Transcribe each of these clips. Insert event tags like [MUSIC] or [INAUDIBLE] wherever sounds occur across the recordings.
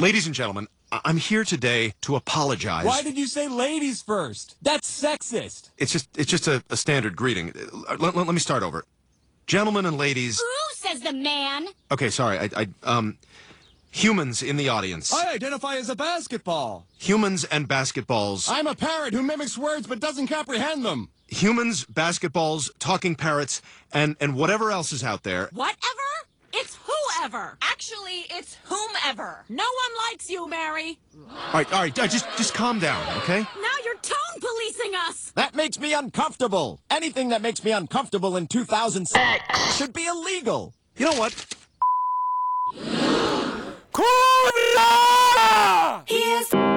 Ladies and gentlemen, I- I'm here today to apologize. Why did you say ladies first? That's sexist. It's just it's just a, a standard greeting. Uh, Let, let- let me start over. Gentlemen and ladies. Who says the man? Okay, sorry. I, I um humans in the audience. I identify as a basketball. Humans and basketballs. I'm a parrot who mimics words but doesn't comprehend them. Humans, basketballs, talking parrots, and and whatever else is out there. Whatever? It's whoever. Actually, it's whomever. No one likes you, Mary. All right, all right, uh, just just calm down, okay? Now you're tone policing us. That makes me uncomfortable. Anything that makes me uncomfortable in 2007 should be illegal. You know what? Cora! Here's.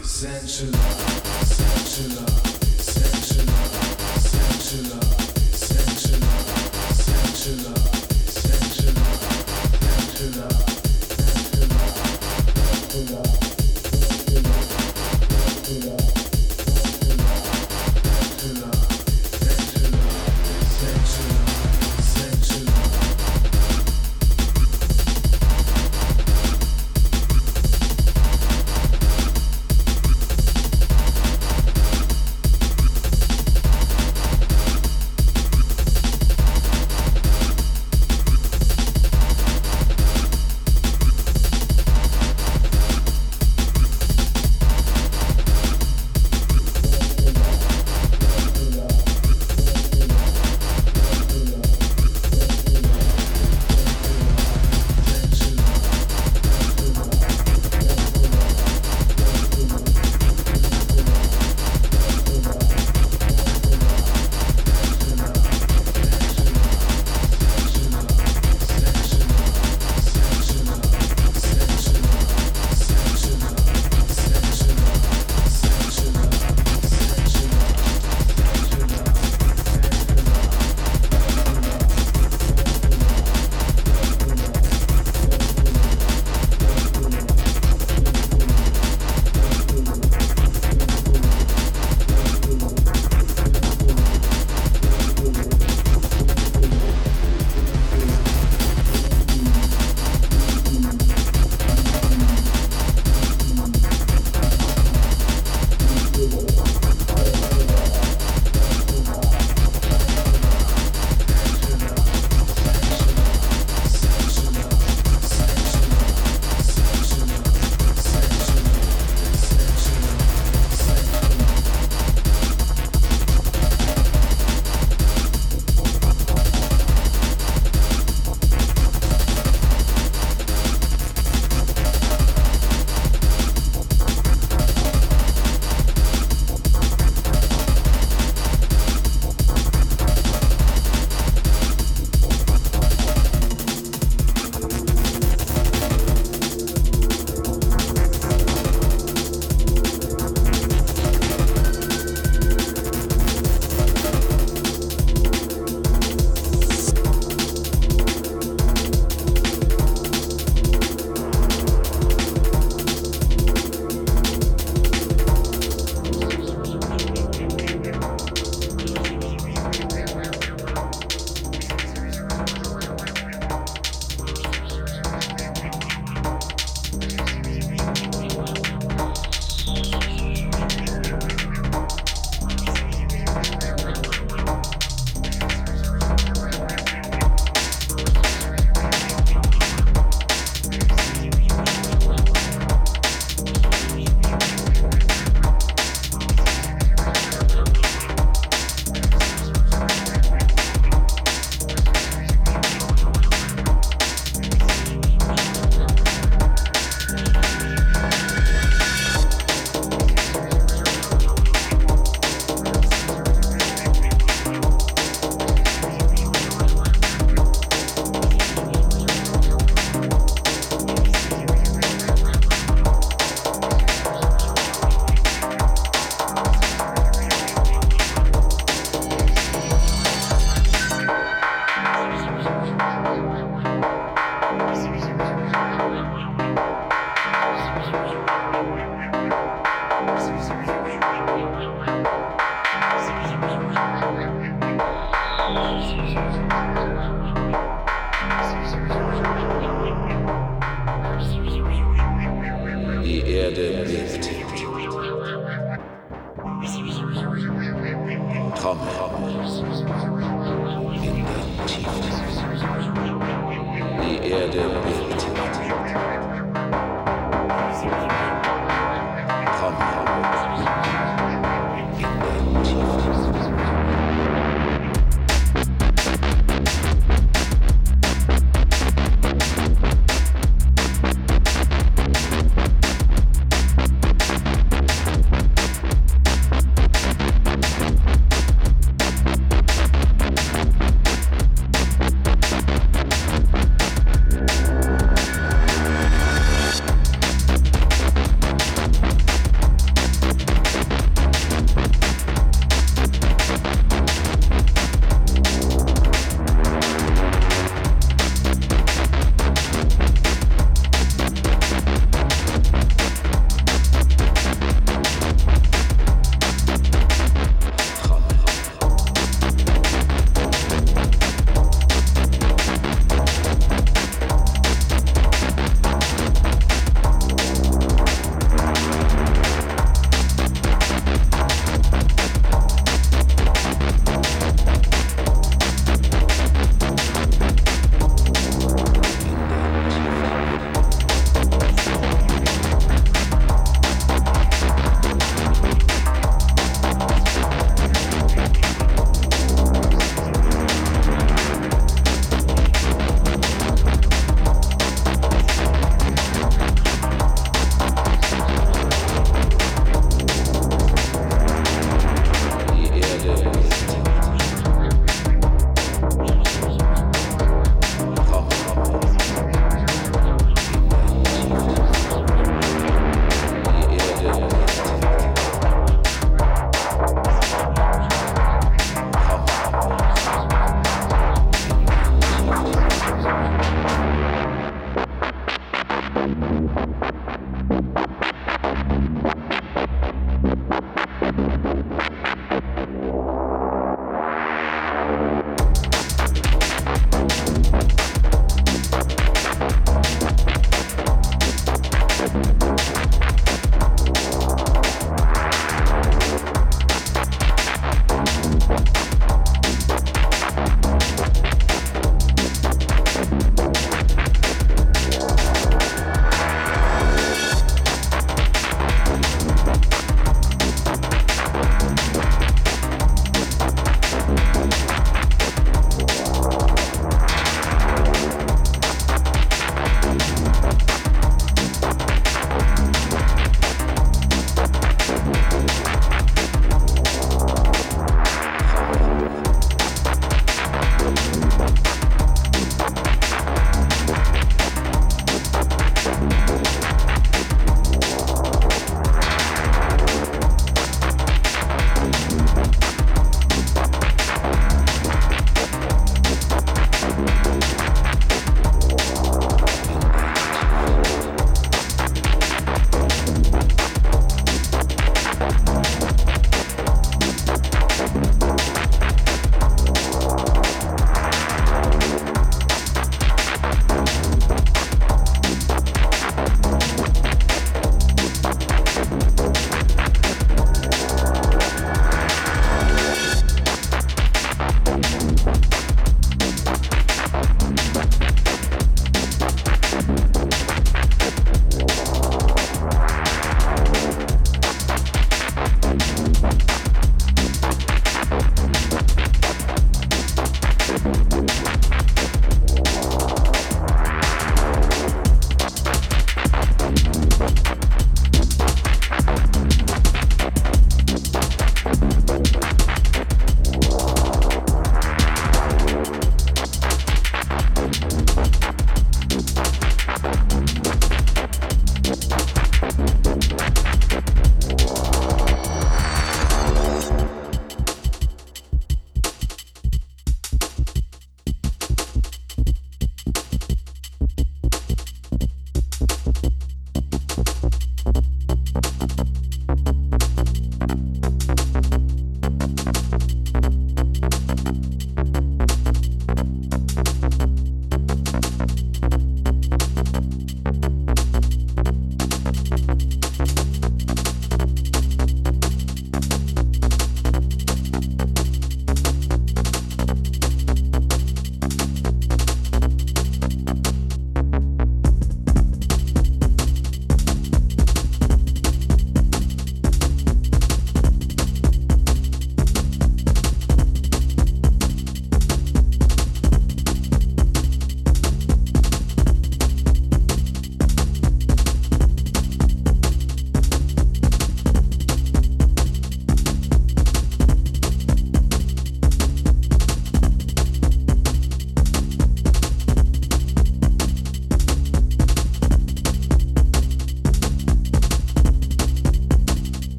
Essential. sensual.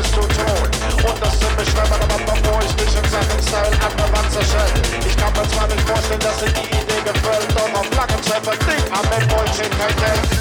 es zu tun. Und das sind Beschreibungen, aber bevor ich mich in Sachen Style angewandt zerschelle. Ich kann mir zwar nicht vorstellen, dass sie die Idee gefällt, doch auf lange Zeit verdient aber mit Bullshit kein Geld.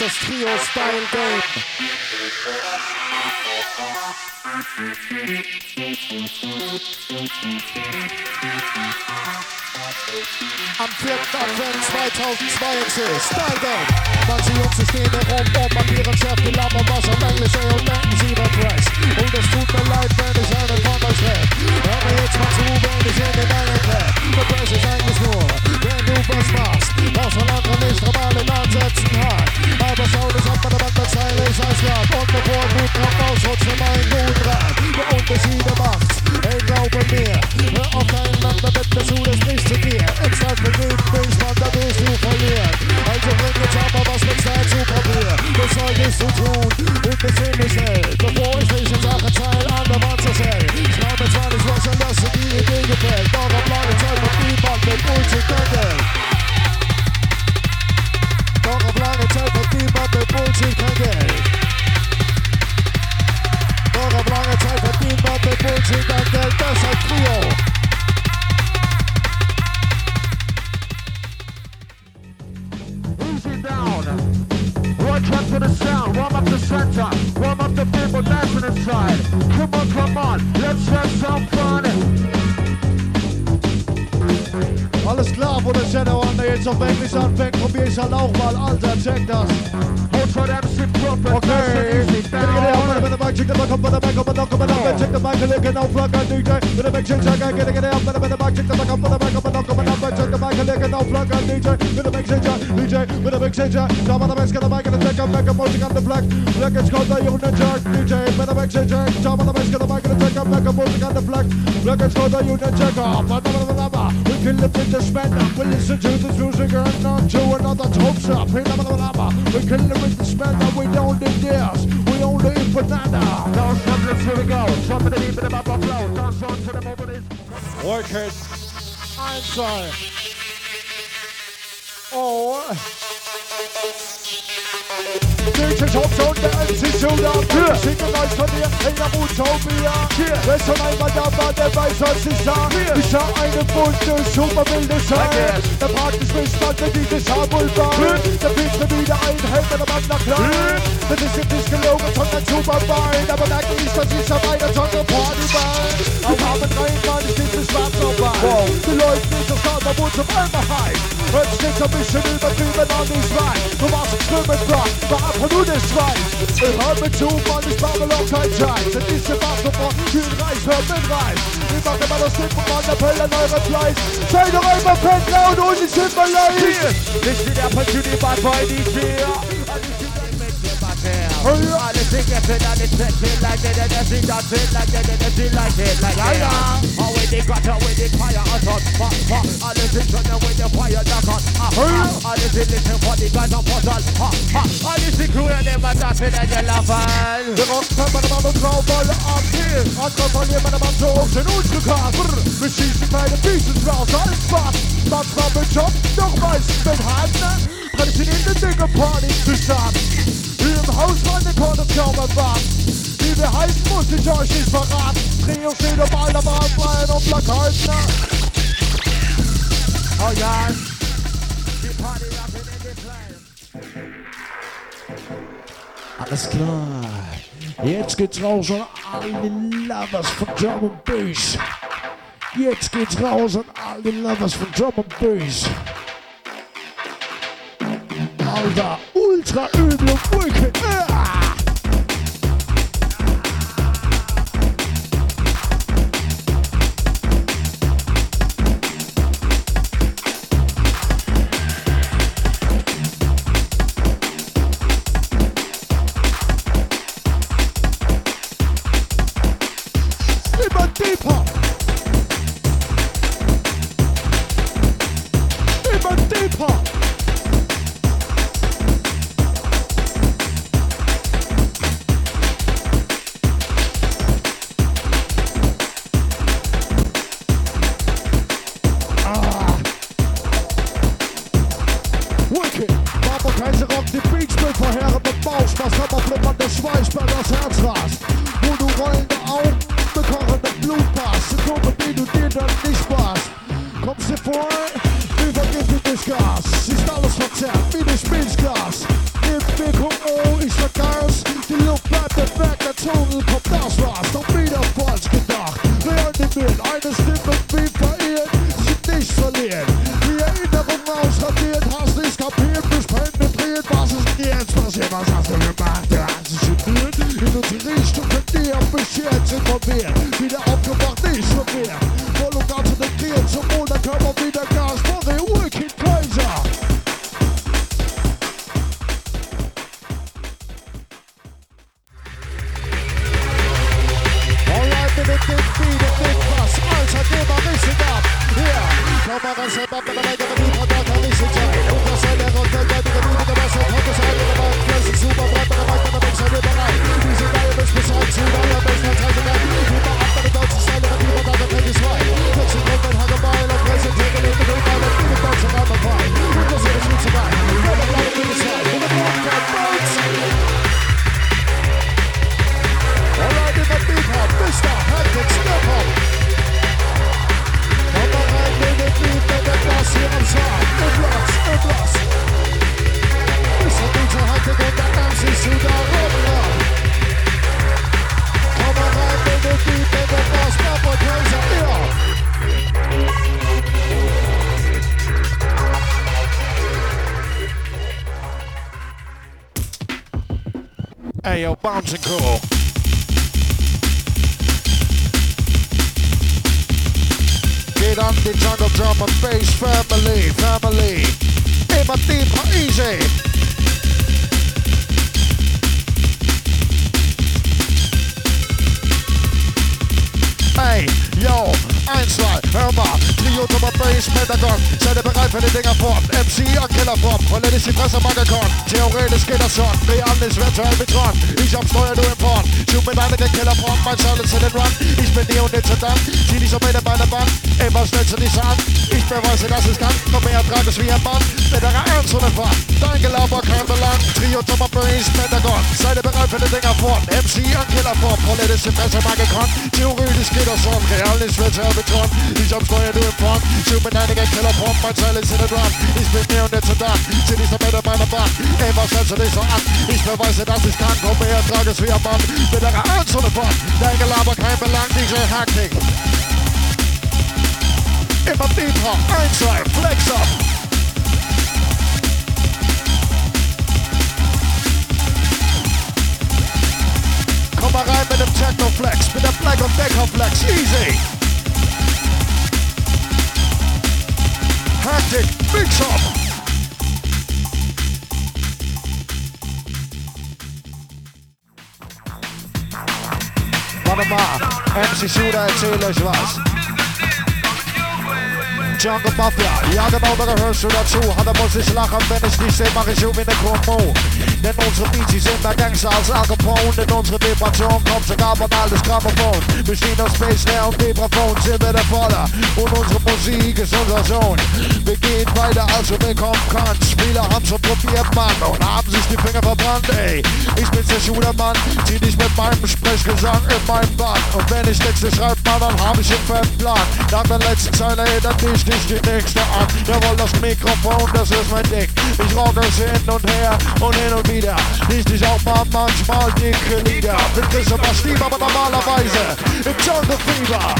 Das Trio Style Game. Am 4. Advent 2022, Style Game. Manche Jungs stehen herum und markieren Chef die Lappen was auf Englisch ey, und denken sie wird fresh. Und es tut mir leid, wenn ich einen von euch rap. Hör mir jetzt mal zu, wenn ich in den einen clap. Der Press ist eigentlich nur, wenn du was machst, was von anderen nicht normalen Ansätzen hat. Päivä saulis antanevat tässä elinsaislaan Onne voi nyt rakkaus hotsimain nuutraan Ja onko siinä maks, ei rauke mie Ota ennättä vettä suudes missä tie Et saa me nyt pois, vaan Start weg, probier ich halt auch mal, Alter, check das. Okay, check the mic up, check mic, get it, get the mic, check up, but the back up, and knock up, up, check the mic, look and out, plug, I do that. The mic, check, DJ, but the mic, check, of the de the mic, and back, up. on the black. Black, it's called the unit jerk, DJ, but the check, some of the de the mic, back, up. on the black. Black, it's unit Kill it with the spend We listen to this music and not to another top shop. We kill it with the spend We don't need this. We only eat banana. Dance problems, here we go. Something deep in the bubble flow. Dance on to the moment is. Workers, I'm sorry. Oh. Tops und der MC Showdown. Schicken euch von dir in der Utopia. Wer schon einmal da war, der weiß, was ich sag. Ich sah eine bunte, super wilde Scheibe. Der praktisch bestand mit diese Schabulbahn. Der Beat mir wieder ein, hält der Mann nach klein. Das ist jetzt nicht gelogen, sondern super fein. Aber merke ich, dass ich auf einer Tonne Party war. Auf Abend rein, Mann, ich bin schwarz auf Wow. Die Leute nicht auf Starter, wo zum einmal heiß. Hört sich jetzt ein bisschen übertrieben an, ich weiß. Du warst ein Schwimmenbrand, war einfach nur alles weiß. Immer mit Zufall ist Babylon kein Scheiß. In diesem Wassermann viel Reis wird mit Reis. Wir machen immer das Ding von der Pelle an eurem Fleisch. Seid doch immer fett, laut und ich sind mal leicht. Nicht wie der Pantüni, was wollen die hier? All the thing you feel and it's feel like it, and you that feel like it, and you like it, like it. How with the gutter, with the fire, and on pop, pop. All the thing you know with the fire, knock on. All the thing listen for the guys on portal. All the thing crew and them are dancing and you're laughing. Det var fem man och bra boll av till. Antal man ger man man tror sin ordskukar. Precis i mig, det finns my bra saltbad. Man framför jobb, de rejser med handen. Hade sin inte digga party to samt. Im Haus Korte kaum erwarten. Wie wir heißen, muss ich euch nicht verraten. Trio steht auf alter Bahnfreien und Plakaten. Oh yeah. The party rocking in the place. Alles klar. Jetzt geht's raus an alle Lovers von Drum and Bass. Jetzt geht's raus an alle Lovers von Drum and Bass. Alter, ultra üble Wolke. Ah! Mein Silence in den Run. Ich bin nie und nicht dann. Zieh dich so mit in meine Band. Ey, was stellst du dich so an? Ich beweise, dass ich kann. Komm her, trag es wie ein Mann. Bitterer Ernst und Fahrt. Dein Gelaber kein Belang. DJ Hacking. Immer deeper. Eins, zwei, flex up. Komm mal rein mit dem Techno Flex, mit dem Black und Decker Flex, easy. Shura Taylor's was. Jungle Mafia, jagen over de hersenen toe. Hadden ons wenn ben nicht niet steeds maar gezoomd in de kromo. Denn unsere Beats sind mehr Gangster als Al Capone. Denn unsere Vibration kommt sogar von altes Grammophon. Wir stehen auf Space Air und Vibraphon, sind wir der Vorder. Und unsere Musik ist unser Sohn. Wir gehen weiter, als du willkommen kannst. Viele haben schon probiert, Mann, und haben sich die Finger verbrannt, ey. Ich bin der Schudermann, zieh dich mit meinem Sprechgesang in meinem Band. Und wenn ich Texte schreibe, Mann, dann hab ich einen Plan. Nach der letzten Zeile erinnert dich nicht die nächste an. Jawohl, das Mikrofon, das ist mein Ding. Ich rock es hin und her und hin und wieder. Nicht ich auch mal manchmal dicke Lieder. Mit Christopher Stieb, aber normalerweise im Jungle Fever.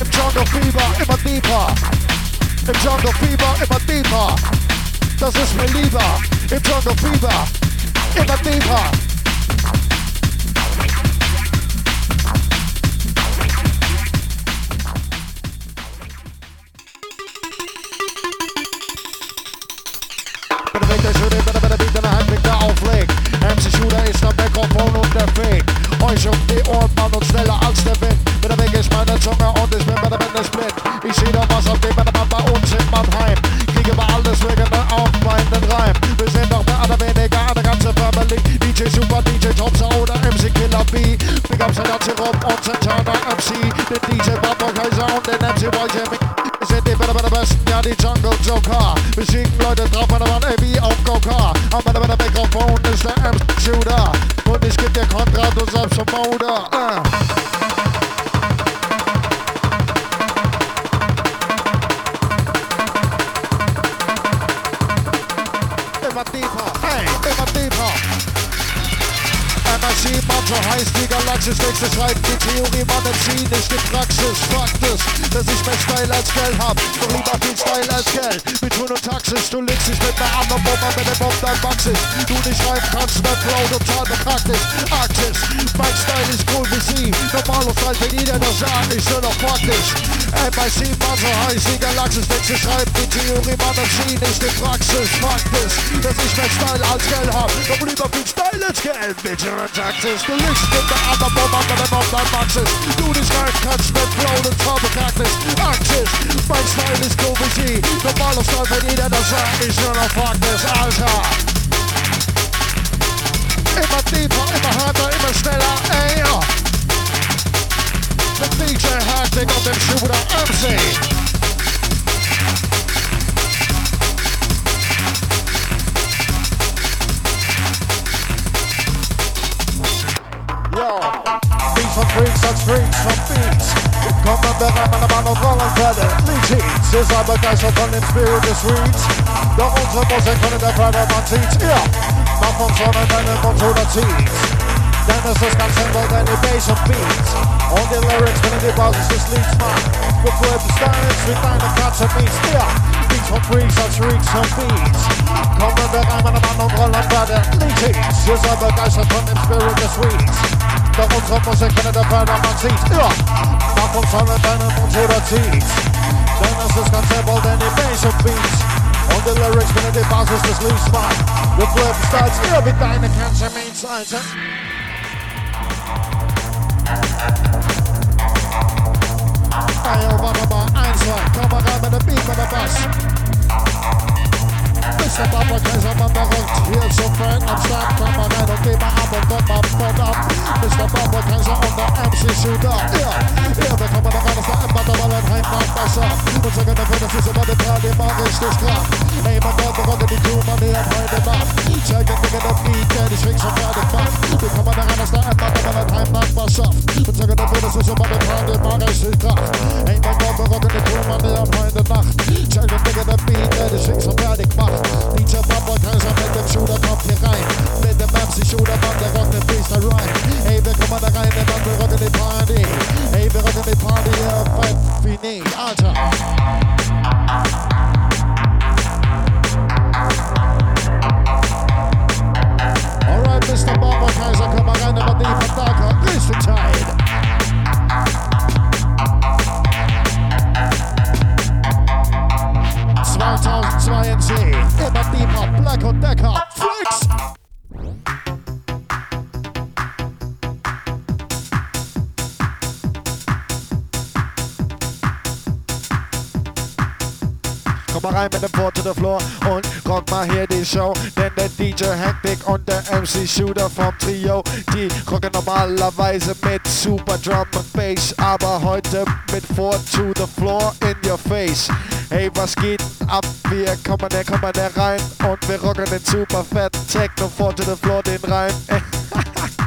Im Jungle Fever immer deeper. Im Jungle Fever immer deeper. Das ist mir lieber. Im Jungle Fever immer deeper. Euch um die Ohren, Mann, und schneller als der Wind. Bitte weg ist meine Zunge und ich bin bitte, bitte split. Ich seh doch was auf dem Mann, bei uns in Mannheim. Kriege wir alles wegen der aufweichenden Reim. Wir sind doch mehr oder weniger eine ganze Family. DJ Super, DJ Thompson oder MC Killer B. Big ups an Rum und Santana MC. Den DJ Babo Kaiser und den MC Boy Jimmy. Wir sind die bitte, bitte besten, ja die Jungle Joker. Wir schicken Leute drauf, meine Mann, ey, wie auf Go-Car. Am Ende mit dem Mikrofon ist der MC Shooter. Handrat und Samson Mauder. Immer deeper, hey, immer deeper. MSC, my so heiß, die Theorie, entziehen nicht die Praxis. Fakt ist, dass ich mehr Style als Geld hab, doch lieber viel Style als Geld. Mit Tun und Taxis, du legst dich mit einer anderen Bomber, mit dem Bomb wachs ich. Du nicht schreiben kannst, mein Flow total bekackt ist. Arktis, mein Style ist cool wie sie. Normaler Style für jeder, der sagt, ich nur noch praktisch. MIC, man so heiß, die Galaxis Texte schreiben die Theorie, entziehen nicht die Praxis. Fakt ist, dass ich mehr Style als Geld hab, doch lieber viel Style als Geld. Mit Tun und Taxis, du legst Get the album on the level of boxes. Do this guy cuts the flow, the trouble cactus. Axis, my style is cool with you. The ball of stuff I need and the sound is gonna fuck this answer. Immer deeper, immer härter, immer schneller, ey. The DJ Hartig auf dem Schuh oder MC. from freaks, such freaks from beats. Come and beg, I'm an amount of rolling feather. Leechy, says I'm a guy, so turn him spirit the sweet. The ultimate was a kind of that cried of my teeth. Yeah, my phone's on and then I'm through the teeth. Dinosaurs can symbol, then the bass and beats. All the lyrics, when the bosses just leads man. Before the stands, we find the cats and beats. Yeah beats from freaks and freaks, from beats. Come and beg, I'm an amount of rolling feather. Leechy, says I'm a guy, so turn him spirit the sweet. Da kommt von Musikerne der Pfeiler, man sieht. Ja, da kommt von deinem Mund oder. Denn es ist ganz simpel, denn die Bass und Beats. Und die Lyrics, wenn die Basis des Lieds macht. Wir flippen Styles, ihr wie deine Kanzler meins einsetzen. Fire, Wanderbar, Einzel, Kamera mit der Beat, mit der Bass. This up up against my mother Here's a friend, I'm stuck Come on, I don't need my album But my phone up Mr. Bubba Kaiser on the MC shooter Yeah, yeah, they come on the ground It's not about the wall and hang my bass up Once de the finish is about the party this club Hey, my brother, gonna be cool Money, I'm hiding up. Check it, nigga, the beat Yeah, these things are kind of fun. They come on the ground It's not about the wall and hang my bass de Once again, the finish is about the party this club Hey, my de gonna be cool Money, I'm hiding up. Check it, nigga, the beat Yeah, these things are kind Reach up up all times, I make them shoot up up the guy. Let the maps shoot up up the rock, the freestyle rhyme. Hey, wir kommen da rein, der Mann, wir rocken die Party. Hey, wir rocken die Party, ja, fein, wie nee, Alter. Alright, Mr. Barber Kaiser, komm mal rein, aber die von Darker ist entscheidend. Immer deeper, Black und Decker, Flex! Komm mal rein mit dem Foot to the Floor und rock mal hier die Show. Denn der DJ Hectic und der MC Shooter vom Trio, die rocken normalerweise mit Super Drum und Bass, aber heute mit Foot to the Floor in your face. Hey, was geht ab? Wir kommen der, kommen der rein und wir rocken den super fetten Techno Foot to the Floor, den Reim. [LAUGHS]